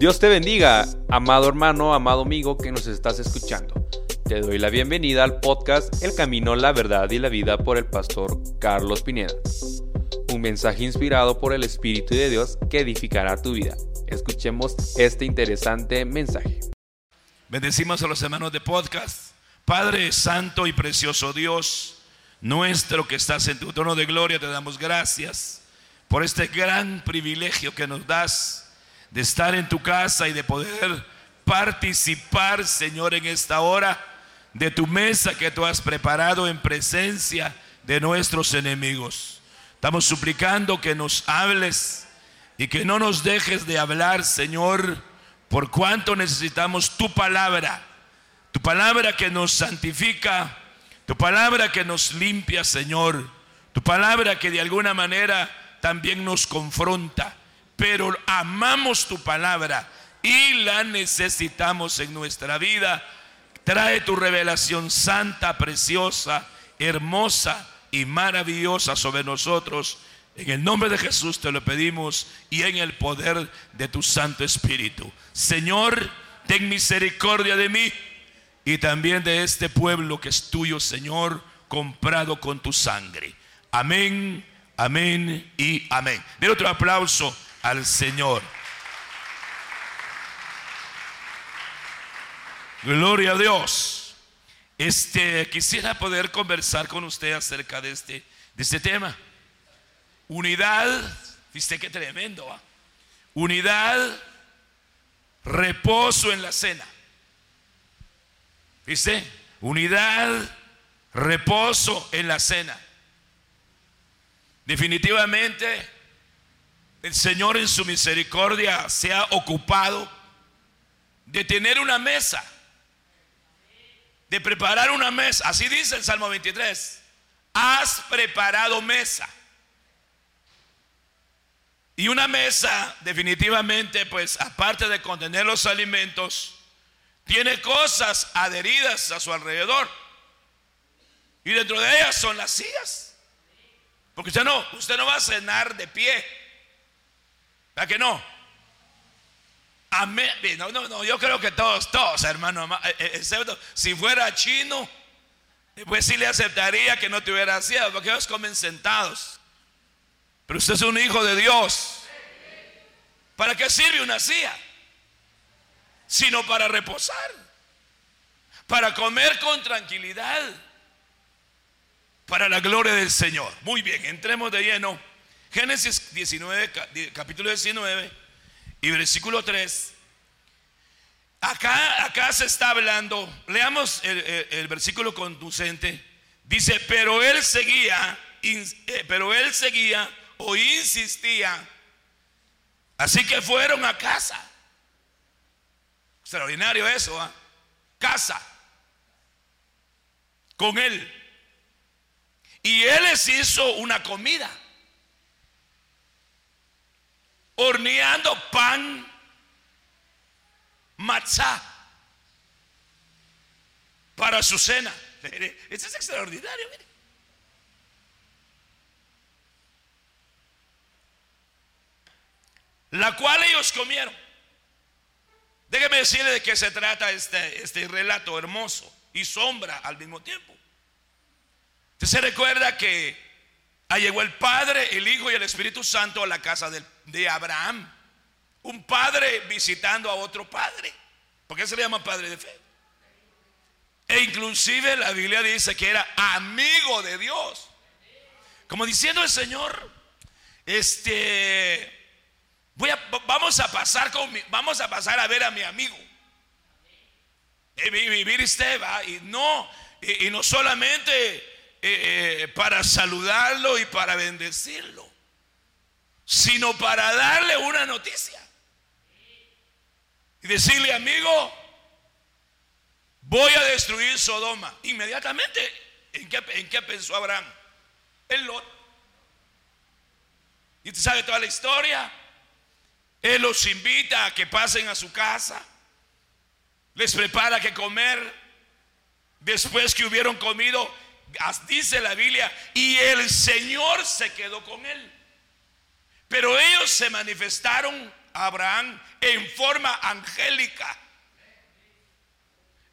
Dios te bendiga, amado hermano, amado amigo que nos estás escuchando. Te doy la bienvenida al podcast El Camino, la Verdad y la Vida por el pastor Carlos Pineda. Un mensaje inspirado por el Espíritu de Dios que edificará tu vida. Escuchemos este interesante mensaje. Bendecimos a los hermanos de podcast. Padre Santo y Precioso Dios, nuestro que estás en tu trono de gloria, te damos gracias por este gran privilegio que nos das de estar en tu casa y de poder participar, Señor, en esta hora de tu mesa que tú has preparado en presencia de nuestros enemigos. Estamos suplicando que nos hables y que no nos dejes de hablar, Señor, por cuanto necesitamos tu palabra, tu palabra que nos santifica, tu palabra que nos limpia, Señor, tu palabra que de alguna manera también nos confronta pero amamos tu palabra y la necesitamos en nuestra vida. Trae tu revelación santa, preciosa, hermosa y maravillosa sobre nosotros. En el nombre de Jesús te lo pedimos y en el poder de tu Santo Espíritu. Señor, ten misericordia de mí y también de este pueblo que es tuyo, Señor, comprado con tu sangre. Amén, amén y amén. De otro aplauso al Señor. Gloria a Dios. Este quisiera poder conversar con usted acerca de este de este tema. Unidad, viste qué tremendo. ¿ah? Unidad, reposo en la cena. ¿Viste? Unidad, reposo en la cena. Definitivamente el Señor en su misericordia se ha ocupado de tener una mesa, de preparar una mesa. Así dice el Salmo 23. Has preparado mesa. Y una mesa definitivamente, pues aparte de contener los alimentos, tiene cosas adheridas a su alrededor. Y dentro de ellas son las sillas. Porque usted no, usted no va a cenar de pie. ¿A que no? Amén. No, no, no, yo creo que todos, todos, hermano, eh, eh, excepto si fuera chino, pues sí le aceptaría que no tuviera silla, porque ellos comen sentados. Pero usted es un hijo de Dios. ¿Para qué sirve una silla? Sino para reposar, para comer con tranquilidad, para la gloria del Señor. Muy bien, entremos de lleno Génesis 19, capítulo 19 y versículo 3. Acá, acá se está hablando, leamos el, versículo conducente. Dice, pero él seguía, eh, pero él seguía o insistía. Así que fueron a casa. Extraordinario eso, ¿ah? casa. Con él. Y él les hizo una comida horneando pan matzá para su cena. Esto es extraordinario, La cual ellos comieron. Déjeme decirle de qué se trata este, este relato hermoso y sombra al mismo tiempo. Usted se recuerda que Ahí llegó el Padre, el Hijo y el Espíritu Santo a la casa de, Abraham. Un padre visitando a otro padre. ¿Por qué se le llama padre de fe? E inclusive la Biblia dice que era amigo de Dios. Como diciendo el Señor, este, voy a, vamos a pasar con vamos a pasar a ver a mi amigo. Y y no y no solamente eh, eh, para saludarlo y para bendecirlo, sino para darle una noticia. Y decirle, amigo, voy a destruir Sodoma. Inmediatamente, ¿en qué, en qué pensó Abraham? En Lot. Y usted sabe toda la historia. Él los invita a que pasen a su casa. Les prepara que comer. Después que hubieron comido, dice la Biblia, y el Señor se quedó con él. Pero ellos se manifestaron a Abraham en forma angélica.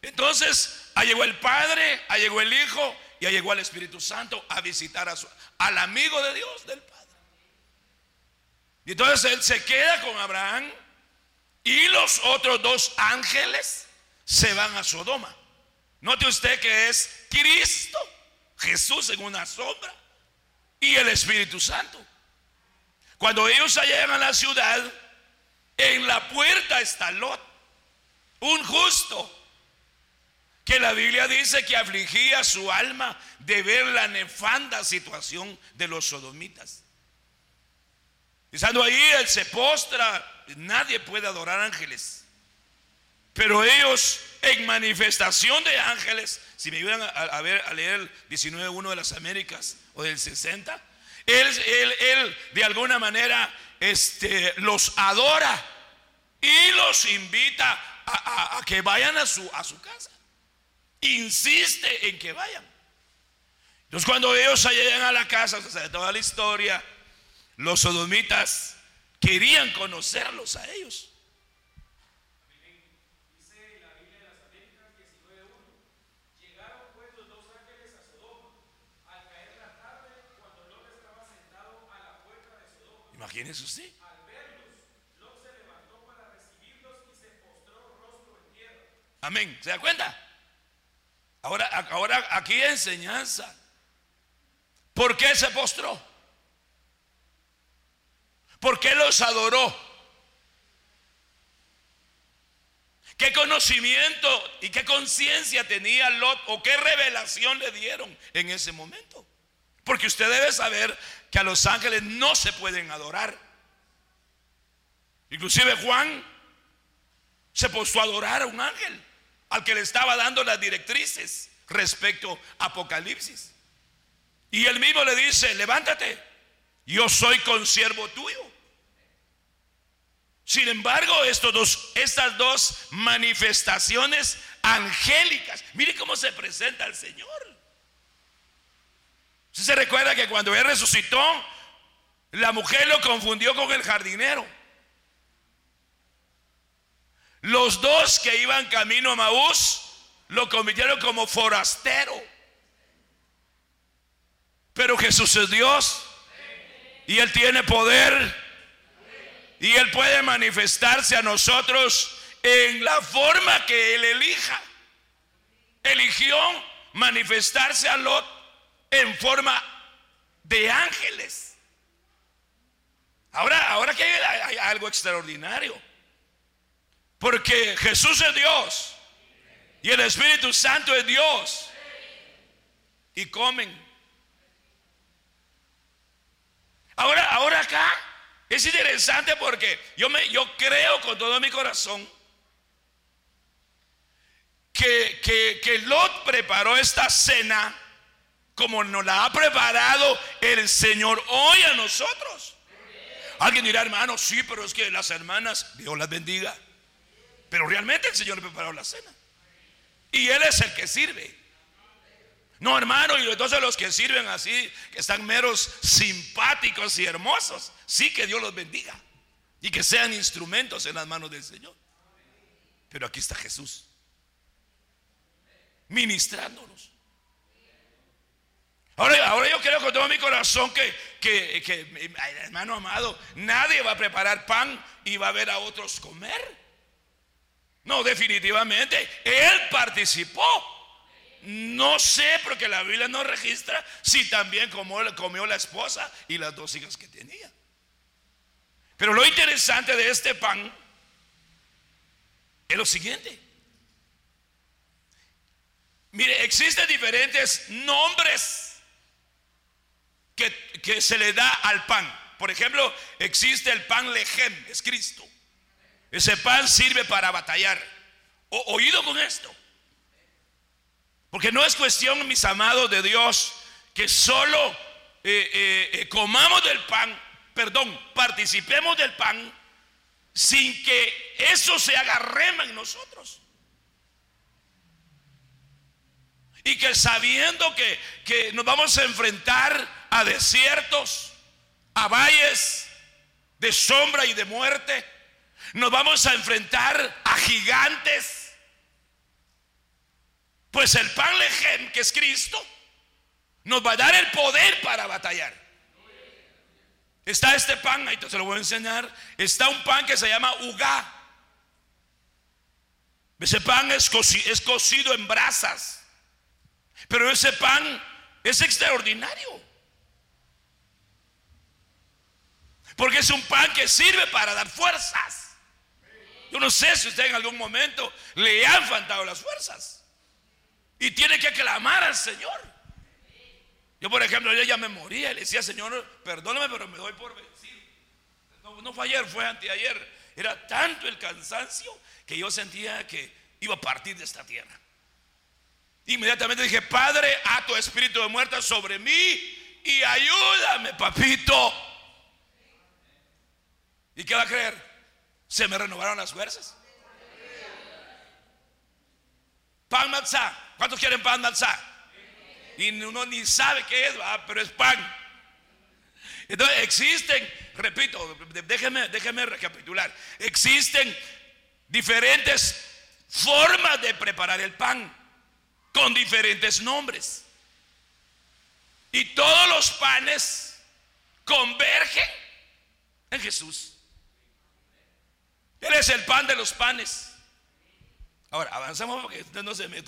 Entonces, llegó el Padre, llegó el Hijo y llegó el Espíritu Santo a visitar a su, al amigo de Dios, del Padre. Y entonces él se queda con Abraham y los otros dos ángeles se van a Sodoma. Note usted que es Cristo, Jesús en una sombra y el Espíritu Santo. Cuando ellos llegan a la ciudad, en la puerta está Lot, un justo, que la Biblia dice que afligía su alma de ver la nefanda situación de los sodomitas. Estando ahí, él se postra, nadie puede adorar ángeles. Pero ellos, en manifestación de ángeles, si me ayudan a, ver, a leer el 19.1 de las Américas o del 60, él, él, de alguna manera este, los adora y los invita a, que vayan a su, a su casa. Insiste en que vayan. Entonces cuando ellos llegan a la casa, o sea, toda la historia, los sodomitas querían conocerlos a ellos. Imagínese usted. Se levantó para recibirlos y se. Amén. ¿Se da cuenta? Ahora, ahora aquí enseñanza. ¿Por qué se postró? ¿Por qué los adoró? ¿Qué conocimiento y qué conciencia tenía Lot o qué revelación le dieron en ese momento? Porque usted debe saber que a los ángeles no se pueden adorar. Inclusive Juan se puso a adorar a un ángel al que le estaba dando las directrices respecto a Apocalipsis. Y él mismo le dice, levántate, yo soy consiervo tuyo. Sin embargo, estos dos, estas dos manifestaciones angélicas, mire cómo se presenta el Señor. Se recuerda que cuando Él resucitó, la mujer lo confundió con el jardinero. Los dos que iban camino a Maús lo convirtieron como forastero. Pero Jesús es Dios y Él tiene poder y Él puede manifestarse a nosotros en la forma que Él elija. Eligió manifestarse a Lot en forma de ángeles. Ahora, ahora que hay, algo extraordinario. Porque Jesús es Dios. Y el Espíritu Santo es Dios. Y comen. Ahora, ahora acá es interesante porque yo, me, yo creo con todo mi corazón que, que, que Lot preparó esta cena como nos la ha preparado el Señor hoy a nosotros. Alguien dirá, hermano, sí, pero es que las hermanas, Dios las bendiga. Pero realmente el Señor le preparó la cena. Y Él es el que sirve. No, hermano, y entonces los que sirven así, que están meros simpáticos y hermosos, sí que Dios los bendiga y que sean instrumentos en las manos del Señor. Pero aquí está Jesús, ministrándonos. Ahora, ahora yo creo con todo mi corazón que, que, que, hermano amado, nadie va a preparar pan y va a ver a otros comer. No, definitivamente, Él participó. No sé, porque la Biblia no registra si también comió, comió la esposa y las dos hijas que tenía. Pero lo interesante de este pan es lo siguiente. Mire, existen diferentes nombres que, se le da al pan. Por ejemplo, existe el pan lejem, es Cristo. Ese pan sirve para batallar. Oído con esto. Porque no es cuestión, mis amados de Dios, que solo eh, eh, eh, comamos del pan, perdón, participemos del pan sin que eso se haga rema en nosotros. Y que sabiendo que, que nos vamos a enfrentar a desiertos, a valles de sombra y de muerte, Nos vamos a enfrentar a gigantes. Pues el pan lejem, que es Cristo, nos va a dar el poder para batallar. Está este pan, ahí se lo voy a enseñar. Está un pan que se llama ugá. Ese pan es, es cocido en brasas. Pero ese pan es extraordinario. Porque es un pan que sirve para dar fuerzas. Yo no sé si usted en algún momento le han faltado las fuerzas. Y tiene que clamar al Señor. Yo, por ejemplo, yo ya me moría y le decía, Señor, perdóname, pero me doy por vencido. No, fue ayer, fue anteayer. Era tanto el cansancio que yo sentía que iba a partir de esta tierra. Inmediatamente dije, Padre, a tu espíritu de muerte sobre mí y ayúdame, papito. ¿Y qué va a creer? Se me renovaron las fuerzas. Pan matzá. ¿Cuántos quieren pan matzá? y uno ni sabe qué es, pero es pan. Entonces existen, repito, déjeme, déjeme recapitular, existen diferentes formas de preparar el pan con diferentes nombres. Y todos los panes convergen en Jesús. Él es el pan de los panes. Ahora, avanzamos porque no se me,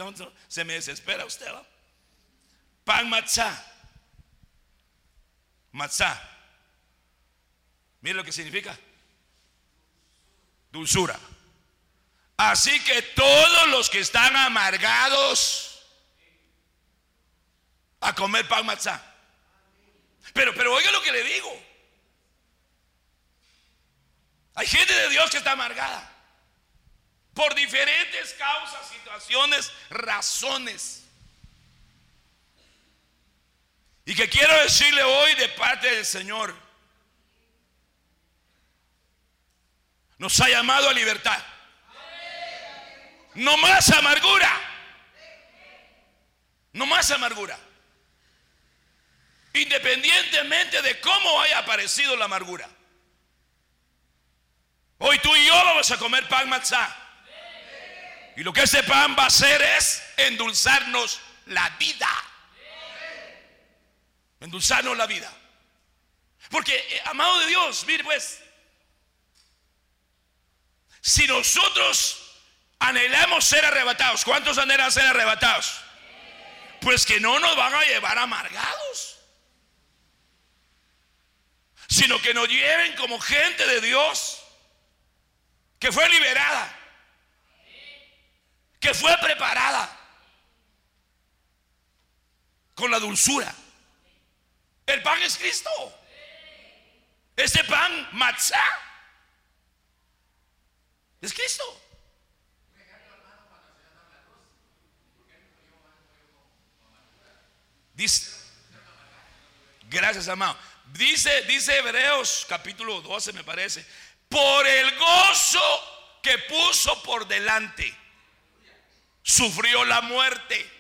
se me desespera usted. ¿va? Pan matzá. Matzá. Mire lo que significa. Dulzura. Así que todos los que están amargados a comer pan matzá. Pero, pero oiga lo que le digo. Hay gente de Dios que está amargada. Por diferentes causas, situaciones, razones. Y que quiero decirle hoy de parte del Señor, nos ha llamado a libertad. No más amargura. No más amargura. Independientemente de cómo haya aparecido la amargura. Hoy tú y yo vamos a comer pan matzá. Y lo que ese pan va a hacer es endulzarnos la vida endulzarnos la vida. Porque, eh, amado de Dios, mire pues, si nosotros anhelamos ser arrebatados, ¿cuántos anhelan ser arrebatados? Pues que no nos van a llevar amargados, sino que nos lleven como gente de Dios que fue liberada, que fue preparada con la dulzura el pan es Cristo. Este pan, matzah, es Cristo. Dice, gracias amado. Dice, dice Hebreos capítulo 12 me parece, por el gozo que puso por delante, sufrió la muerte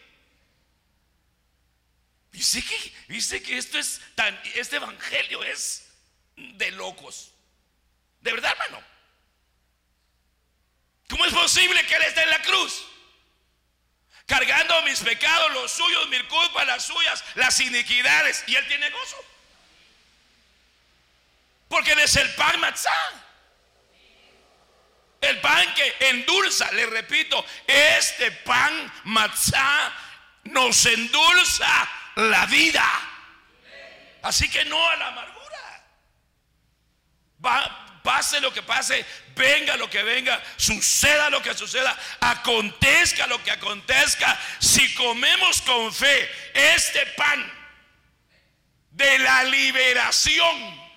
Dice que, dice que esto es tan, este evangelio es de locos. De verdad, hermano. ¿Cómo es posible que Él esté en la cruz? Cargando mis pecados, los suyos, mis culpas, las suyas, las iniquidades. Y Él tiene gozo. Porque Él es el pan matzá. El pan que endulza, le repito, este pan matzá nos endulza la vida. Así que no a la amargura. Va, pase lo que pase, venga lo que venga, suceda lo que suceda, acontezca lo que acontezca, si comemos con fe este pan de la liberación.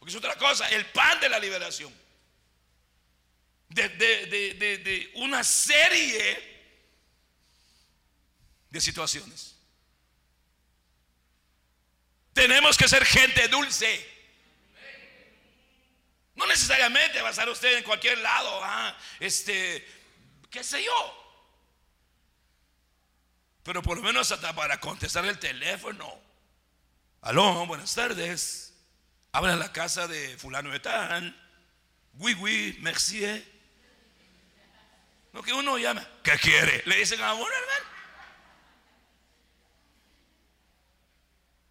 Porque es otra cosa, el pan de la liberación. De, una serie de situaciones. Tenemos que ser gente dulce. No necesariamente va a estar usted en cualquier lado, ah, este, qué sé yo. Pero por lo menos hasta para contestar el teléfono. Aló, buenas tardes. Habla la casa de fulano de tal. Oui, oui, merci. eh. Lo que uno llama, ¿qué quiere? Le dicen a uno, hermano.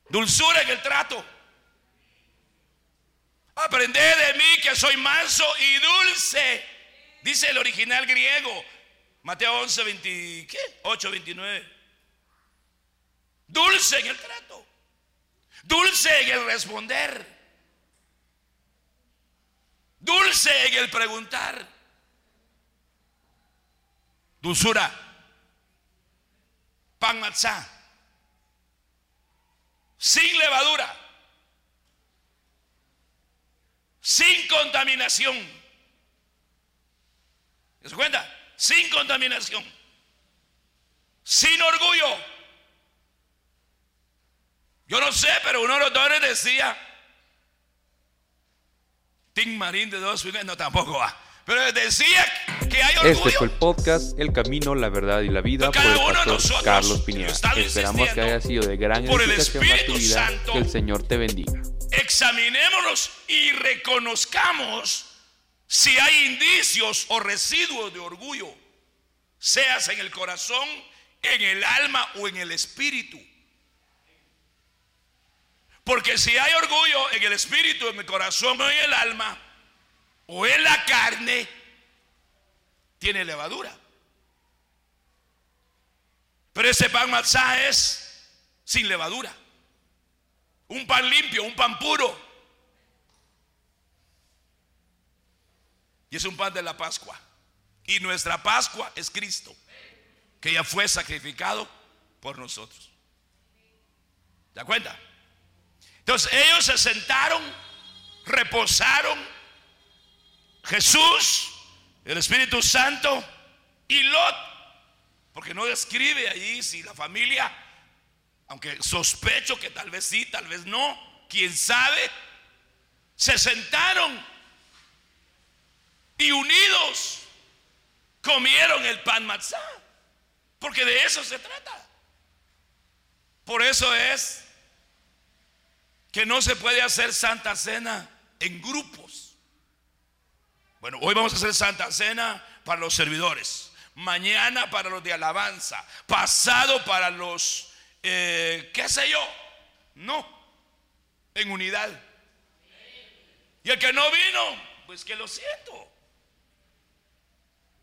Dulzura en el trato. Aprended de mí que soy manso y dulce. Dice el original griego. Mateo 11, 20, ¿qué? 8, 29. Dulce en el trato. Dulce en el responder. Dulce en el preguntar. Dulzura. Pan matzá. Sin levadura. Sin contaminación. ¿Se cuenta? Sin contaminación. Sin orgullo. Yo no sé, pero uno de los dones decía, Tim Marín de dos no tampoco va. Pero decía que hay orgullo. Este fue el podcast El Camino, la Verdad y la Vida por el pastor Carlos Pineda. Esperamos que haya sido de gran edificación para tu vida. Santo. Que el Señor te bendiga. examinémonos y reconozcamos si hay indicios o residuos de orgullo, seas en el corazón, en el alma o en el espíritu. Porque si hay orgullo en el espíritu, en el corazón o en el alma, o en la carne, tiene levadura. Pero ese pan matzá es sin levadura. Un pan limpio, un pan puro. Y es un pan de la Pascua. Y nuestra Pascua es Cristo, que ya fue sacrificado por nosotros. ¿Te das cuenta? Entonces ellos se sentaron, reposaron. Jesús, el Espíritu Santo y Lot, porque no describe allí si la familia, aunque sospecho que tal vez sí, tal vez no, quién sabe, se sentaron y unidos comieron el pan matzá, porque de eso se trata. Por eso es que no se puede hacer Santa Cena en grupos. Bueno, hoy vamos a hacer Santa Cena para los servidores, mañana para los de alabanza, pasado para los, eh, qué sé yo, no, en unidad. Y el que no vino, pues que lo siento.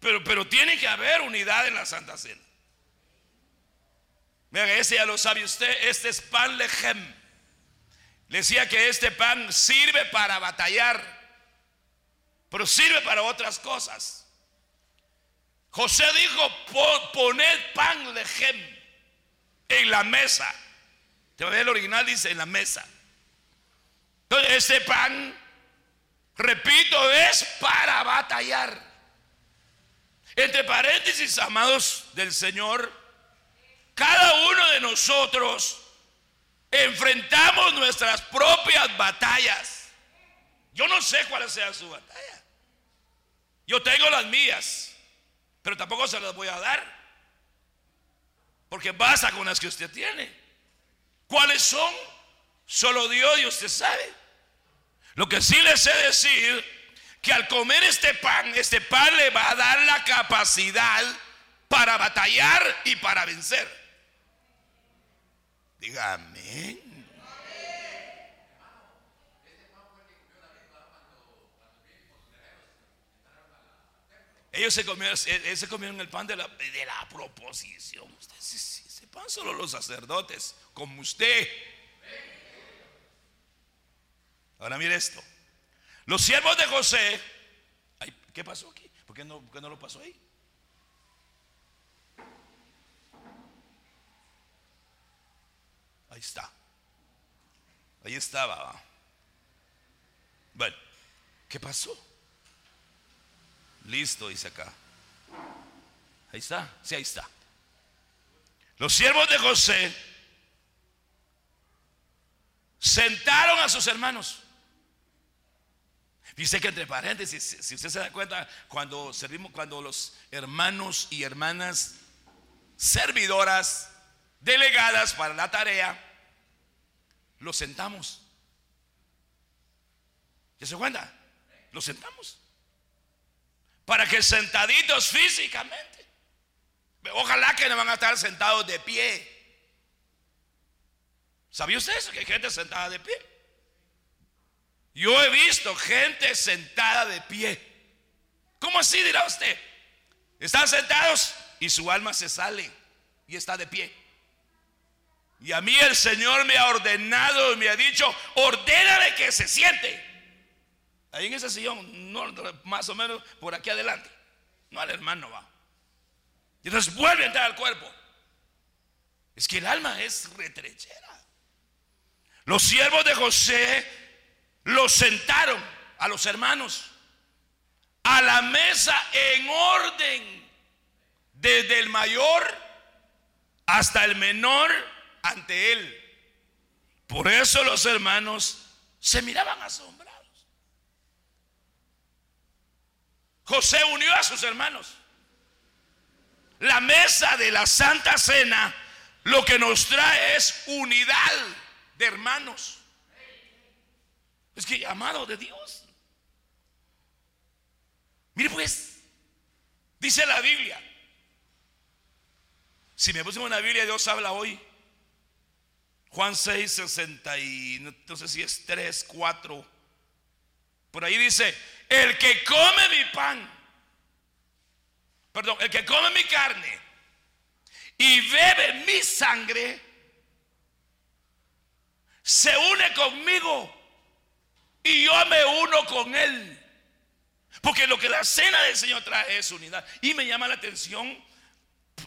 Pero, pero tiene que haber unidad en la Santa Cena. Vean, ese ya lo sabe usted, este es pan lejem. Decía que este pan sirve para batallar, pero sirve para otras cosas. José dijo, "Po- poned pan lejem en la mesa. Te va a ver el original dice en la mesa. Entonces, este pan, repito, es para batallar. Entre paréntesis, amados del Señor, cada uno de nosotros enfrentamos nuestras propias batallas. Yo no sé cuál sea su batalla. Yo tengo las mías, pero tampoco se las voy a dar. Porque basta con las que usted tiene. ¿Cuáles son? Solo Dios y usted sabe. Lo que sí le sé decir, que al comer este pan, este pan le va a dar la capacidad para batallar y para vencer. Diga amén. Ellos se comieron, se comieron el pan de la, proposición. Usted, ese pan solo los sacerdotes, como usted. Ahora mire esto. Los siervos de José, ¿qué pasó aquí? ¿Por qué no, por qué no lo pasó ahí? Ahí está. Ahí estaba. Bueno, ¿qué pasó? Listo, dice acá. Ahí está, sí, ahí está. Los siervos de José sentaron a sus hermanos. Dice que entre paréntesis, si si usted se da cuenta, cuando servimos, cuando los hermanos y hermanas servidoras delegadas para la tarea, los sentamos. ¿Ya se cuenta? Los sentamos. Para que sentaditos físicamente. Ojalá que no van a estar sentados de pie. ¿Sabía usted eso? Que hay gente sentada de pie. Yo he visto gente sentada de pie. ¿Cómo así dirá usted? Están sentados y su alma se sale y está de pie. Y a mí el Señor me ha ordenado y me ha dicho, ordénale que se siente. Ahí en ese sillón, más o menos por aquí adelante. No al hermano va. Y entonces vuelve a entrar al cuerpo. Es que el alma es retrechera. Los siervos de José los sentaron a los hermanos a la mesa en orden, desde el mayor hasta el menor ante él. Por eso los hermanos se miraban asombrados. José unió a sus hermanos. La mesa de la Santa Cena lo que nos trae es unidad de hermanos. Es que amado de Dios. Mire pues, dice la Biblia. Si me pusimos una Biblia, Dios habla hoy. Juan 6, 60 y no sé si es 3, 4. Por ahí dice, el que come mi pan, perdón, el que come mi carne y bebe mi sangre, se une conmigo y yo me uno con él. Porque lo que la cena del Señor trae es unidad. Y me llama la atención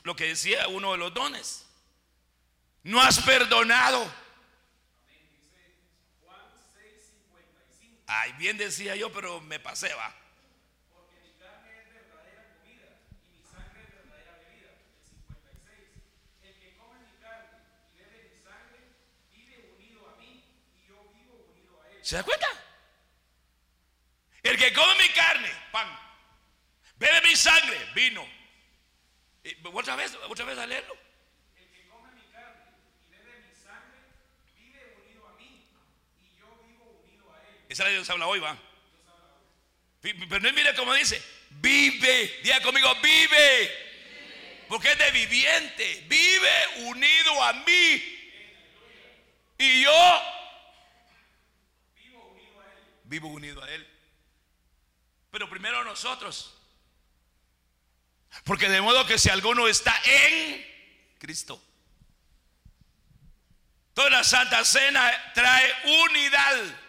lo que decía uno de los dones. No has perdonado. Ay, bien decía yo, pero me pasé, va. Porque mi carne es verdadera comida y mi sangre es verdadera bebida. El 56. El que come mi carne y bebe mi sangre vive unido a mí y yo vivo unido a él. ¿Se da cuenta? El que come mi carne, pan, bebe mi sangre, vino. Otra vez, otra vez a leerlo. El que come mi carne y bebe mi sangre vive unido a mí y yo vivo unido a él. Esa es la Dios habla hoy, va. Pero no mire cómo dice, vive, diga conmigo, vive. Porque es de viviente, vive unido a mí. Y yo vivo unido a él. Vivo unido a él. Pero primero nosotros. Porque de modo que si alguno está en Cristo. Toda la Santa Cena trae unidad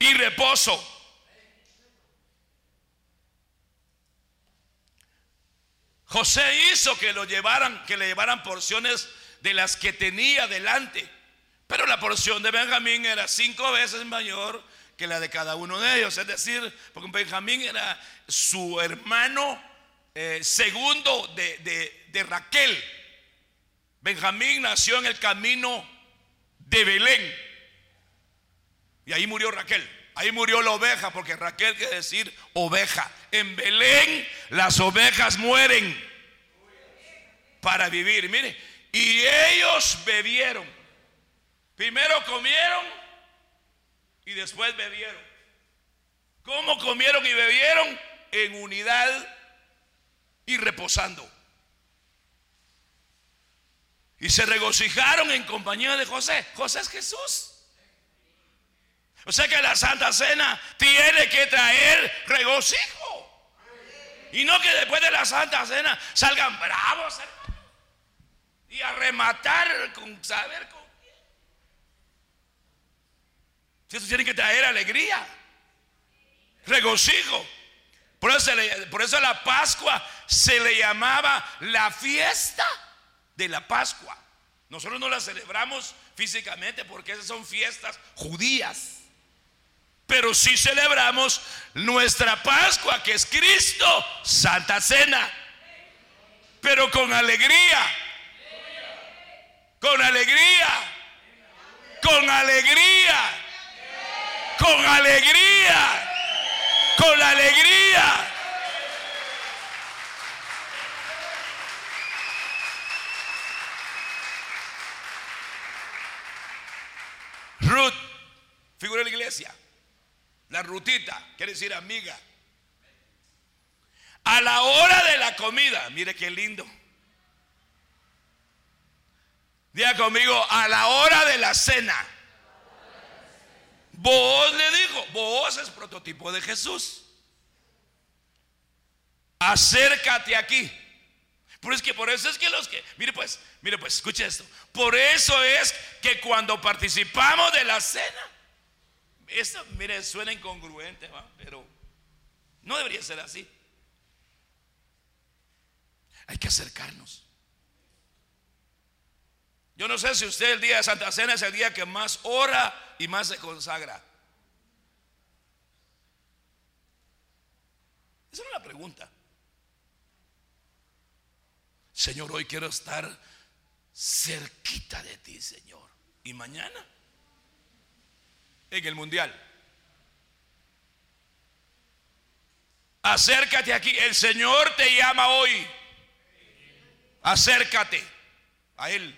y reposo. José hizo que lo llevaran, que le llevaran porciones de las que tenía delante. Pero la porción de Benjamín era cinco veces mayor que la de cada uno de ellos. Es decir, porque Benjamín era su hermano eh, segundo de, Raquel. Benjamín nació en el camino de Belén. Y ahí murió Raquel. Ahí murió la oveja, porque Raquel quiere decir oveja. En Belén las ovejas mueren para vivir. Mire, y ellos bebieron. Primero comieron y después bebieron. ¿Cómo comieron y bebieron? En unidad y reposando. Y se regocijaron en compañía de José. José es Jesús. O sea que la Santa Cena tiene que traer regocijo. Y no que después de la Santa Cena salgan bravos y a rematar con saber con eso tiene que traer alegría, regocijo. Por eso, por eso la Pascua se le llamaba la fiesta de la Pascua. Nosotros no la celebramos físicamente porque esas son fiestas judías. Pero sí celebramos nuestra Pascua, que es Cristo, Santa Cena. Pero con alegría. Con alegría. Con alegría con alegría, con alegría. Ruth, figura de la iglesia. La rutita, quiere decir amiga. A la hora de la comida, mire qué lindo. Diga conmigo, a la hora de la cena. Vos le dijo, vos es prototipo de Jesús. Acércate aquí. Por es que por eso es que los que, mire pues, mire pues, escuche esto. Por eso es que cuando participamos de la cena, esto, mire, suena incongruente, pero no debería ser así. Hay que acercarnos. Yo no sé si usted el día de Santa Cena es el día que más ora y más se consagra. Esa es una pregunta. Señor, hoy quiero estar cerquita de ti, Señor. ¿Y mañana? En el mundial. Acércate aquí. El Señor te llama hoy. Acércate a Él.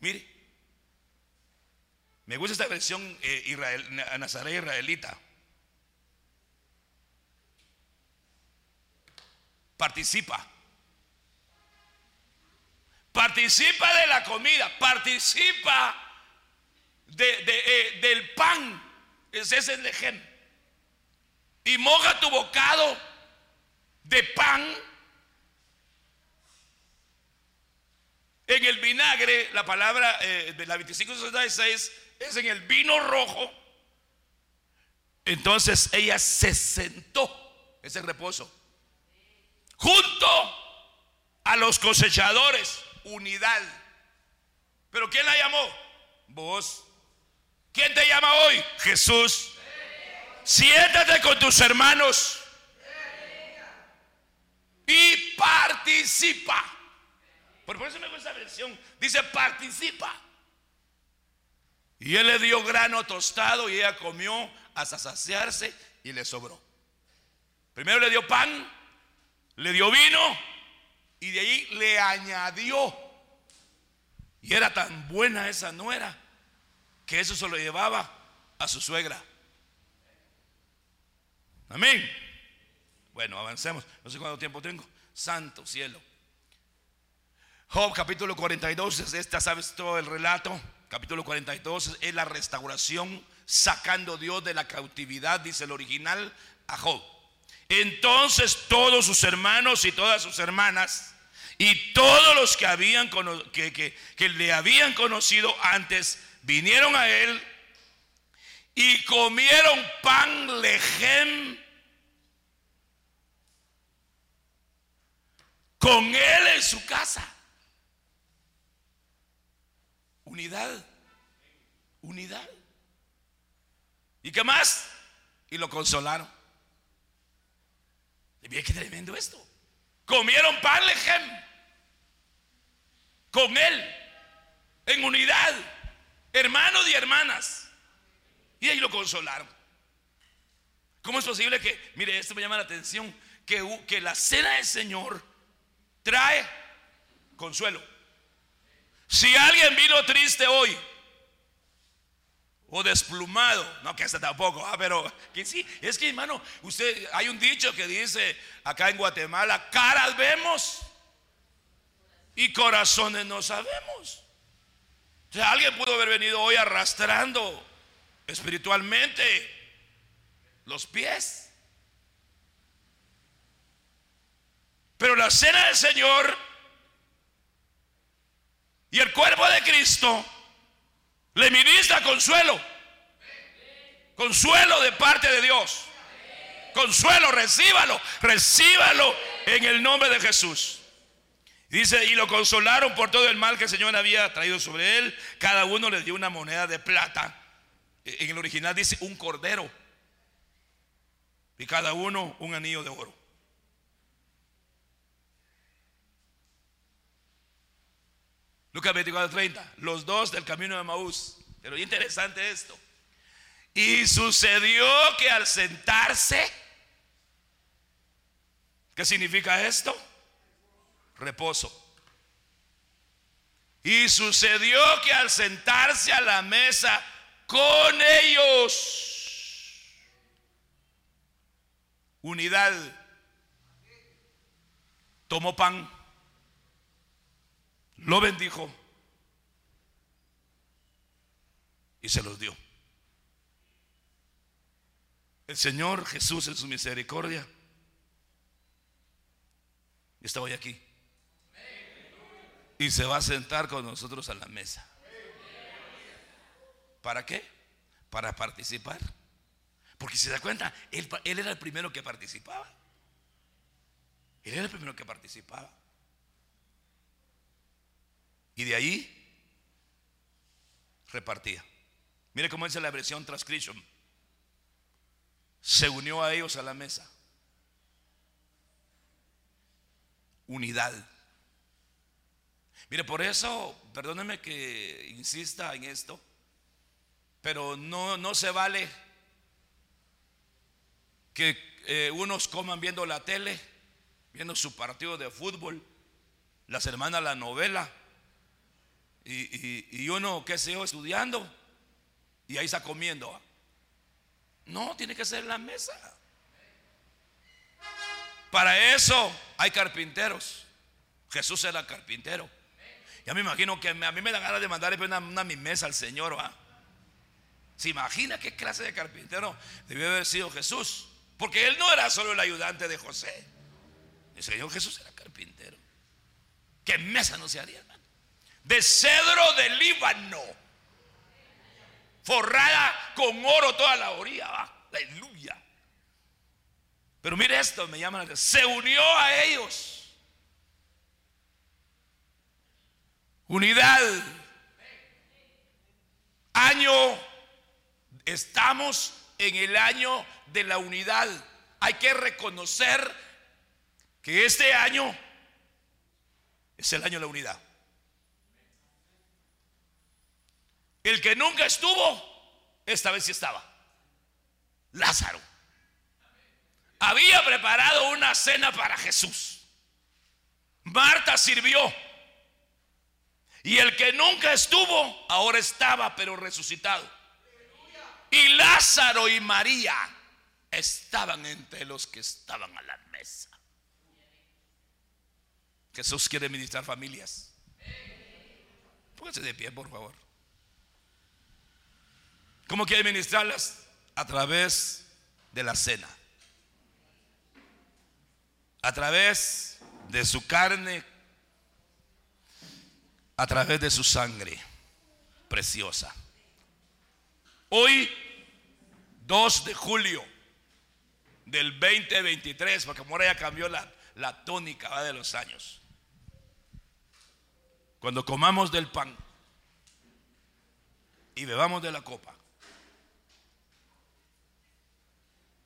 Mire, me gusta esta versión eh, Israel, Nazaret israelita. Participa. Participa de la comida, participa de, eh, del pan. Ese es el ejemplo. Y moja tu bocado de pan En el vinagre, la palabra eh, de la 2566 es en el vino rojo. Entonces ella se sentó, ese reposo, junto a los cosechadores, unidad. ¿Pero quién la llamó? Vos. ¿Quién te llama hoy? Jesús. Siéntate con tus hermanos y participa. Por eso me gusta esa versión. Dice, participa. Y él le dio grano tostado y ella comió hasta saciarse y le sobró. Primero le dio pan, le dio vino y de ahí le añadió. Y era tan buena esa nuera que eso se lo llevaba a su suegra. Amén. Bueno, avancemos. No sé cuánto tiempo tengo. Santo cielo. Job capítulo 42, esta sabes todo el relato. Capítulo 42 es la restauración sacando Dios de la cautividad, dice el original, a Job. Entonces todos sus hermanos y todas sus hermanas y todos los que, habían, que, que le habían conocido antes vinieron a él y comieron pan lejem con él en su casa. Unidad. Unidad. ¿Y qué más? Y lo consolaron. Y qué tremendo esto. Comieron pan lejem con él en unidad, hermanos y hermanas. Y ahí lo consolaron. ¿Cómo es posible que, mire, esto me llama la atención, que, que la cena del Señor trae consuelo? Si alguien vino triste hoy o desplumado, no que hasta tampoco, ah, pero que sí, es que hermano, usted hay un dicho que dice acá en Guatemala, caras vemos y corazones no sabemos. Alguien pudo haber venido hoy arrastrando espiritualmente los pies. Pero la cena del Señor y el cuerpo de Cristo le ministra consuelo. Consuelo de parte de Dios. Consuelo, recíbalo, recíbalo en el nombre de Jesús. Dice, y lo consolaron por todo el mal que el Señor había traído sobre él. Cada uno le dio una moneda de plata. En el original dice un cordero. Y cada uno un anillo de oro. Lucas 24, 30. Los dos del camino de Maús. Pero interesante esto. Y sucedió que al sentarse, ¿qué significa esto? Reposo. Y sucedió que al sentarse a la mesa con ellos. Unidad. Tomó pan, lo bendijo y se los dio. El Señor Jesús en su misericordia está hoy aquí. Y se va a sentar con nosotros a la mesa. ¿Para qué? Para participar. Porque si se da cuenta, él, él, era el primero que participaba. Él era el primero que participaba. Y de ahí repartía. Mire cómo dice la versión transcription. Se unió a ellos a la mesa. Unidad. Mire, por eso, perdóneme que insista en esto, pero no, no se vale que eh, unos coman viendo la tele, viendo su partido de fútbol, las hermanas la novela, y, y uno, qué sé yo, estudiando, y ahí está comiendo. No, tiene que ser en la mesa. Para eso hay carpinteros. Jesús era carpintero. Ya me imagino que a mí me da ganas de mandarle una, una mesa al Señor. ¿Se imagina qué clase de carpintero debió haber sido Jesús? Porque él no era solo el ayudante de José. El Señor Jesús era carpintero. ¿Qué mesa no se haría, hermano? De cedro de Líbano forrada con oro toda la orilla. Aleluya. Pero mire esto, me llama la Se unió a ellos. Unidad. Año. Estamos en el año de la unidad. Hay que reconocer que este año es el año de la unidad. El que nunca estuvo, esta vez sí estaba. Lázaro. Había preparado una cena para Jesús. Marta sirvió. Y el que nunca estuvo, ahora estaba, pero resucitado. Y Lázaro y María estaban entre los que estaban a la mesa. Jesús quiere ministrar familias. Póngase de pie, por favor. ¿Cómo quiere ministrarlas? A través de la cena. A través de su carne. A través de su sangre preciosa. Hoy, 2 de julio del 2023, porque ahora ya cambió la, la tónica de los años. Cuando comamos del pan y bebamos de la copa,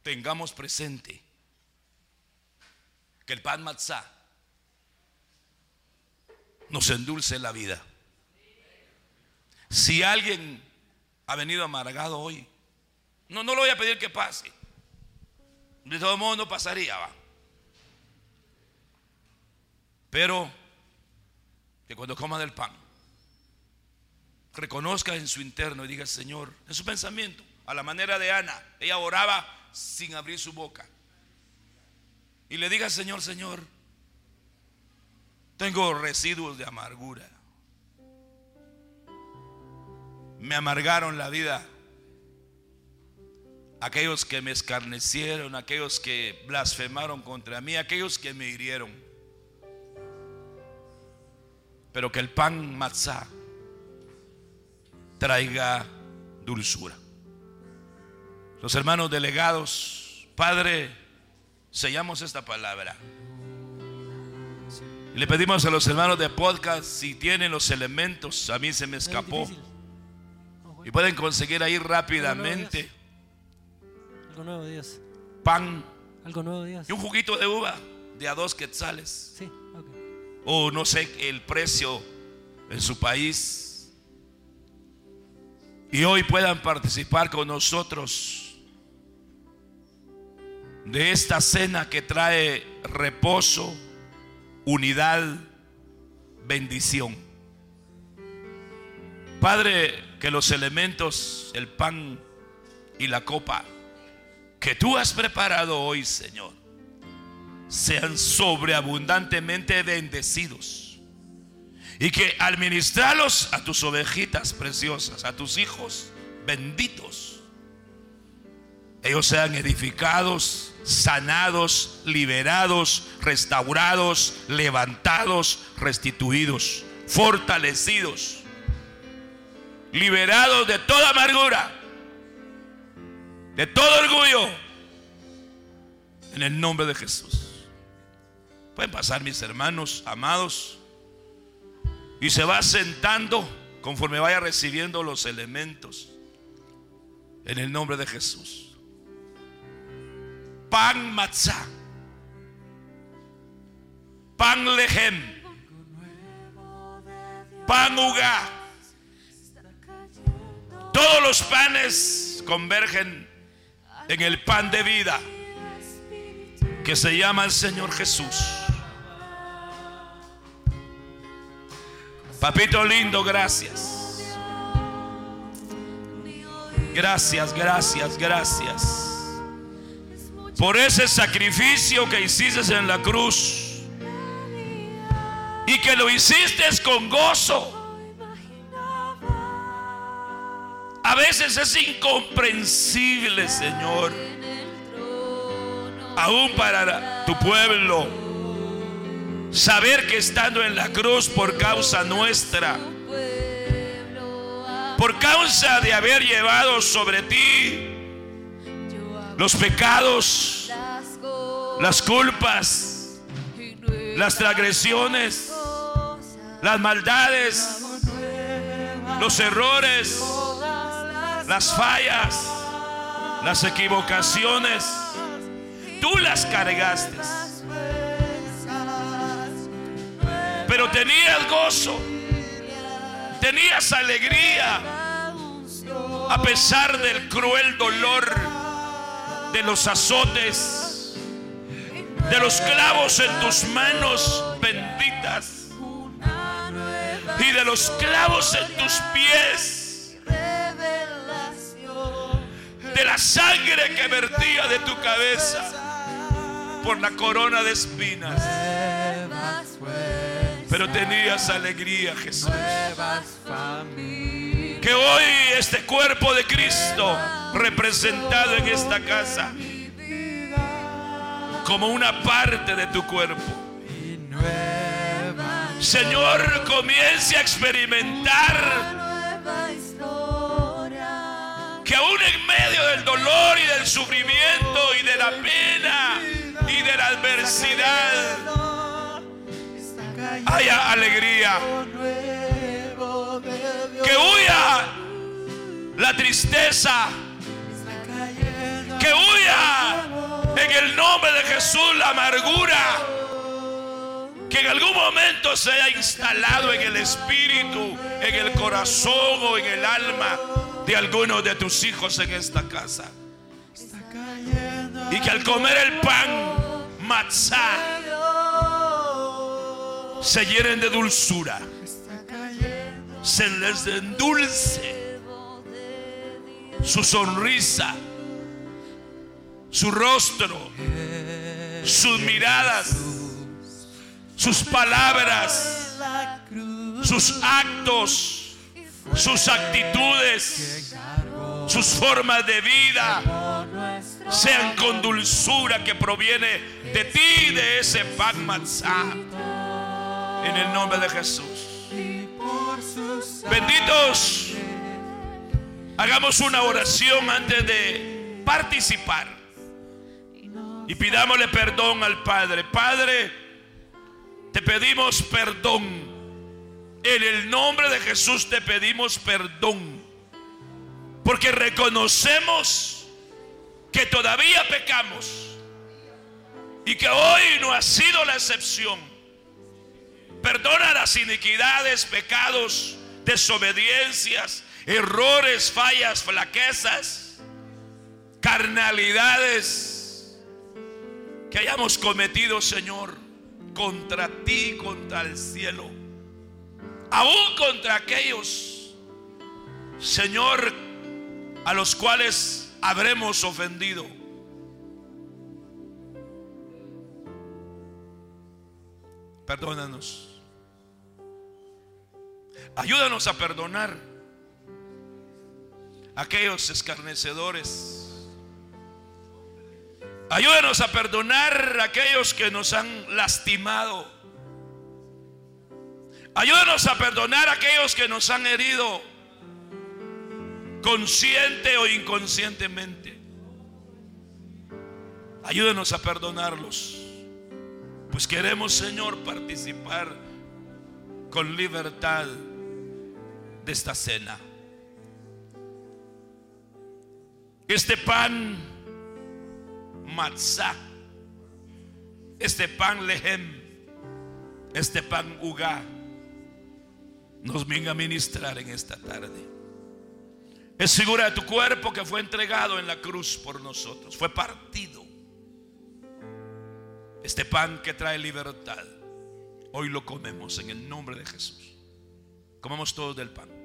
tengamos presente que el pan matzá nos endulce la vida. Si alguien ha venido amargado hoy, no, no lo voy a pedir que pase. De todo modo no pasaría, va. Pero que cuando coma del pan, reconozca en su interno y diga, Señor, en su pensamiento, a la manera de Ana, ella oraba sin abrir su boca. Y le diga, Señor, Señor, tengo residuos de amargura. Me amargaron la vida. Aquellos que me escarnecieron, aquellos que blasfemaron contra mí, aquellos que me hirieron. Pero que el pan matzá traiga dulzura. Los hermanos delegados, Padre, sellamos esta palabra. Le pedimos a los hermanos de podcast si tienen los elementos, a mí se me escapó. Y pueden conseguir ahí rápidamente. Algo nuevo, Dios. Pan. Algo nuevo, Dios. Y un juguito de uva de a dos quetzales. Sí. O no sé el precio en su país. Y hoy puedan participar con nosotros de esta cena que trae reposo, unidad, bendición. Padre, que los elementos, el pan y la copa que tú has preparado hoy, Señor, sean sobreabundantemente bendecidos. Y que al ministrarlos a tus ovejitas preciosas, a tus hijos benditos, ellos sean edificados, sanados, liberados, restaurados, levantados, restituidos, fortalecidos, liberados de toda amargura, de todo orgullo, en el nombre de Jesús. Pueden pasar mis hermanos amados y se va sentando conforme vaya recibiendo los elementos en el nombre de Jesús pan matzah, pan lejem, pan uga. Todos los panes convergen en el pan de vida que se llama el Señor Jesús. Papito lindo, gracias. Gracias, gracias, gracias por ese sacrificio que hiciste en la cruz y que lo hiciste con gozo. A veces es incomprensible, Señor, aún para tu pueblo, saber que estando en la cruz por causa nuestra, por causa de haber llevado sobre ti los pecados, las culpas, las transgresiones, las maldades, los errores, las fallas, las equivocaciones. Tú las cargaste. Pero tenías gozo, tenías alegría, a pesar del cruel dolor de los azotes, de los clavos en tus manos benditas y de los clavos en tus pies, de la sangre que vertía de tu cabeza por la corona de espinas. Pero tenías alegría, Jesús. Que hoy este cuerpo de Cristo representado en esta casa como una parte de tu cuerpo. Señor, comience a experimentar que aún en medio del dolor y del sufrimiento y de la pena y de la adversidad haya alegría. Huya la tristeza que huya en el nombre de Jesús la amargura que en algún momento se haya instalado en el espíritu, en el corazón o en el alma de algunos de tus hijos en esta casa. Y que al comer el pan, matzah, se llenen de dulzura, se les endulce su sonrisa su rostro, sus miradas, sus palabras, sus actos, sus actitudes, sus formas de vida sean con dulzura que proviene de ti, de ese pan. En el nombre de Jesús. Benditos. Hagamos una oración antes de participar. Y pidámosle perdón al Padre. Padre, te pedimos perdón. En el nombre de Jesús te pedimos perdón. Porque reconocemos que todavía pecamos. Y que hoy no ha sido la excepción. Perdona las iniquidades, pecados, desobediencias, errores, fallas, flaquezas, carnalidades que hayamos cometido, Señor, contra ti, contra el cielo, aún contra aquellos Señor, a los cuales habremos ofendido. Perdónanos. Ayúdanos a perdonar a aquellos escarnecedores. Ayúdanos a perdonar a aquellos que nos han lastimado. Ayúdanos a perdonar a aquellos que nos han herido, consciente o inconscientemente. Ayúdanos a perdonarlos. Pues queremos, Señor, participar con libertad esta cena. Este pan matzah, este pan lehem, este pan ugá, nos venga a ministrar en esta tarde. Es figura de tu cuerpo que fue entregado en la cruz por nosotros, fue partido. Este pan que trae libertad, hoy lo comemos en el nombre de Jesús. Comemos todos del pan.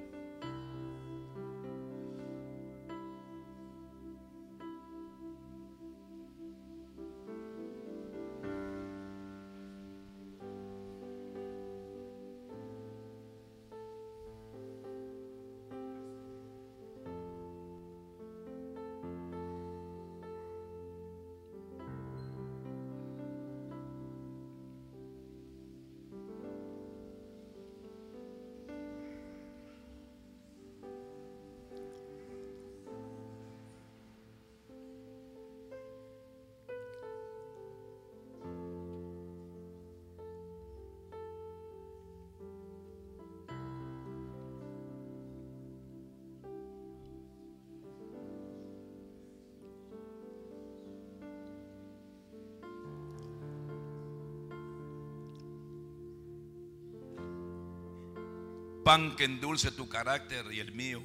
Pan que endulce tu carácter y el mío,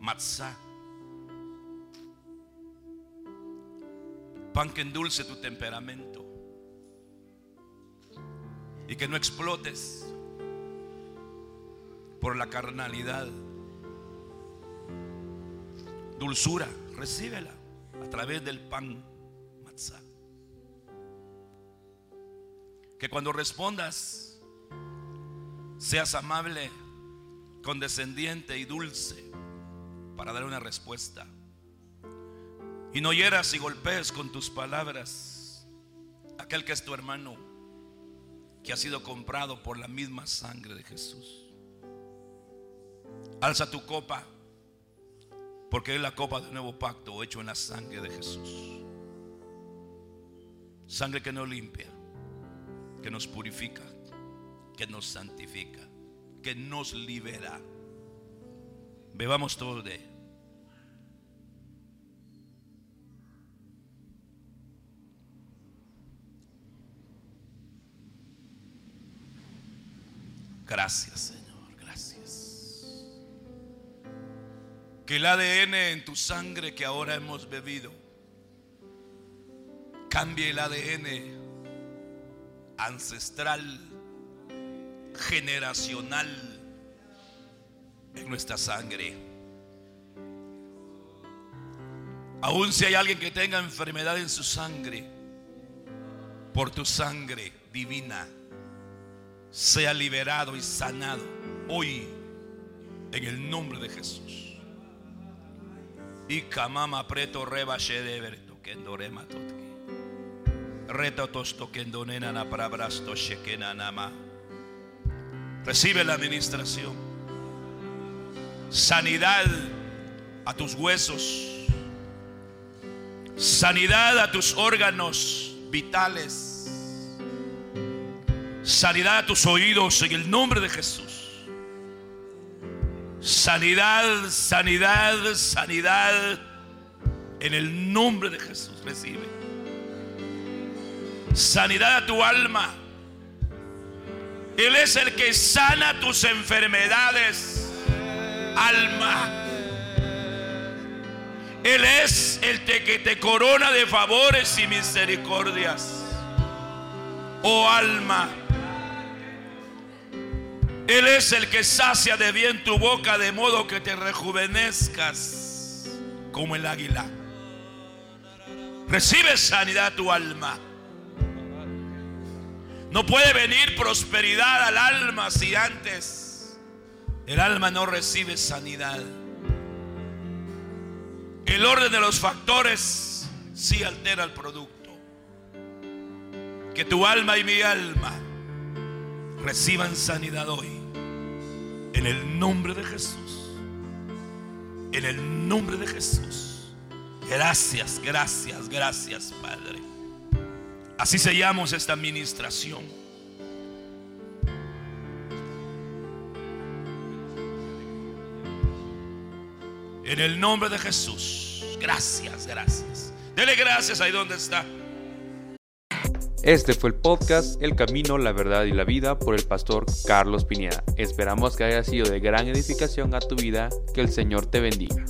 matzah. Pan que endulce tu temperamento y que no explotes por la carnalidad. Dulzura, recíbela a través del pan matzah. Que cuando respondas seas amable, condescendiente y dulce para dar una respuesta. Y no hieras y golpees con tus palabras aquel que es tu hermano, que ha sido comprado por la misma sangre de Jesús. Alza tu copa, porque es la copa del nuevo pacto hecho en la sangre de Jesús. Sangre que nos limpia, que nos purifica, que nos santifica, que nos libera. Bebamos todo de. Gracias, Señor, gracias. Que el ADN en tu sangre que ahora hemos bebido cambie el ADN ancestral generacional en nuestra sangre. Aún si hay alguien que tenga enfermedad en su sangre, por tu sangre divina, sea liberado y sanado hoy en el nombre de Jesús. Y kamama preto reba kendorema totki. Reto tosto na prabrasto. Recibe la administración. Sanidad a tus huesos. Sanidad a tus órganos vitales. Sanidad a tus oídos en el nombre de Jesús. Sanidad, sanidad, sanidad en el nombre de Jesús. Recibe. Sanidad a tu alma él es el que sana tus enfermedades, alma. Él es el que te corona de favores y misericordias. Oh alma. Él es el que sacia de bien tu boca de modo que te rejuvenezcas como el águila. Recibe sanidad tu alma. No puede venir prosperidad al alma si antes el alma no recibe sanidad. El orden de los factores sí altera el producto. Que tu alma y mi alma reciban sanidad hoy. En el nombre de Jesús. En el nombre de Jesús. Gracias, gracias, gracias, Padre. Así sellamos esta administración. En el nombre de Jesús. Gracias, gracias. Dele gracias ahí donde está. Este fue el podcast El Camino, la Verdad y la Vida por el pastor Carlos Pineda. Esperamos que haya sido de gran edificación a tu vida. Que el Señor te bendiga.